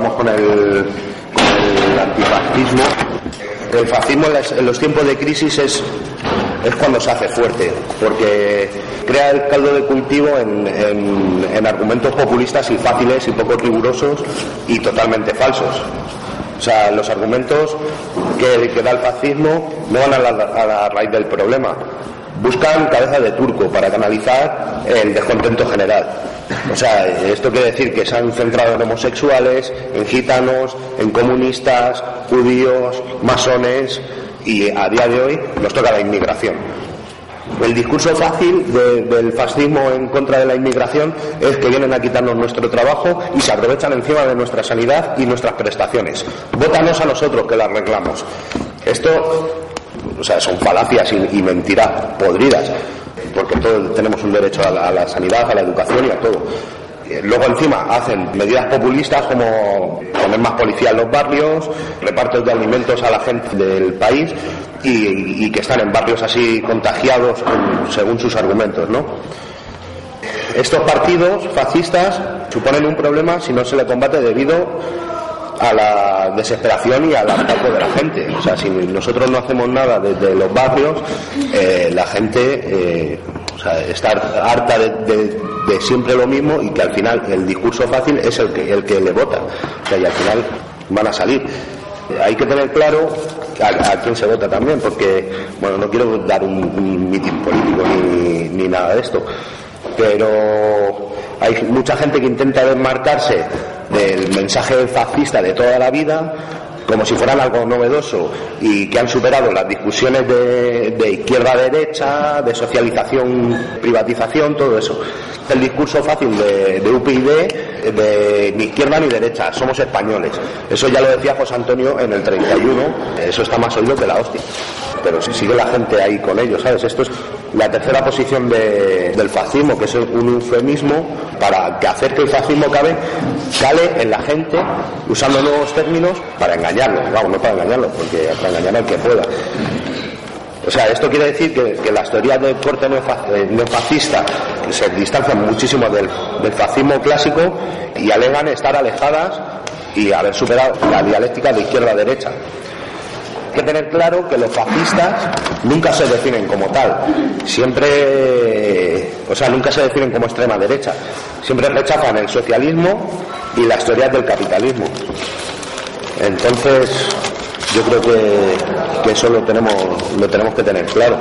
Vamos con el, con el antifascismo. El fascismo en, los tiempos de crisis es, es cuando se hace fuerte, porque crea el caldo de cultivo en, en- en argumentos populistas y fáciles y poco rigurosos y totalmente falsos. O sea, los argumentos que, que da el fascismo no van a la raíz del problema. Buscan cabeza de turco para canalizar el descontento general. O sea, esto quiere decir que se han centrado en homosexuales, en gitanos, en comunistas, judíos, masones y a día de hoy nos toca la inmigración. El discurso fácil de- del fascismo en contra de la inmigración es que vienen a quitarnos nuestro trabajo y se aprovechan encima de nuestra sanidad y nuestras prestaciones. Vótanos a nosotros que la arreglamos. Esto, o sea, son falacias y, mentiras podridas, porque todos tenemos un derecho a la, sanidad, a la educación y a todo. Eh, Luego encima hacen medidas populistas como poner más policía en los barrios, repartos de alimentos a la gente del país y, y que están en barrios así contagiados con- según sus argumentos, ¿no? Estos partidos fascistas suponen un problema si no se le combate debido a la desesperación y al hartazgo de la gente. O sea, si nosotros no hacemos nada desde los barrios, eh, la gente eh, está harta de, siempre lo mismo y que al final el discurso fácil es el que, el que le vota. O sea, y al final van a salir. Eh, Hay que tener claro a, a quién se vota también, porque, bueno, no quiero dar un, un mitin político ni, ni nada de esto, pero hay mucha gente que intenta desmarcarse del mensaje fascista de toda la vida como si fueran algo novedoso y que han superado las discusiones de, de izquierda a derecha, de socialización, privatización, todo eso. El discurso fácil de, de UPyD, de ni izquierda ni derecha, somos españoles. Eso ya lo decía José Antonio en el 31, eso está más oído que la hostia. Pero si sigue la gente ahí con ellos, ¿sabes? Esto es la tercera posición de- del fascismo, que es un eufemismo para que hacer que el fascismo cabe, cale en la gente usando nuevos términos para engañarlo. Vamos, no para engañarlo, porque para engañar al que pueda. O sea, esto quiere decir que, que las teorías de corte eh, neofascista se distancian muchísimo del, del fascismo clásico y alegan estar alejadas y haber superado la dialéctica de izquierda a derecha. Que tener claro que los fascistas nunca se definen como tal, siempre, o sea, nunca se definen como extrema derecha, siempre rechazan el socialismo y las teorías del capitalismo. Entonces, yo creo que, que eso lo tenemos, lo tenemos que tener claro.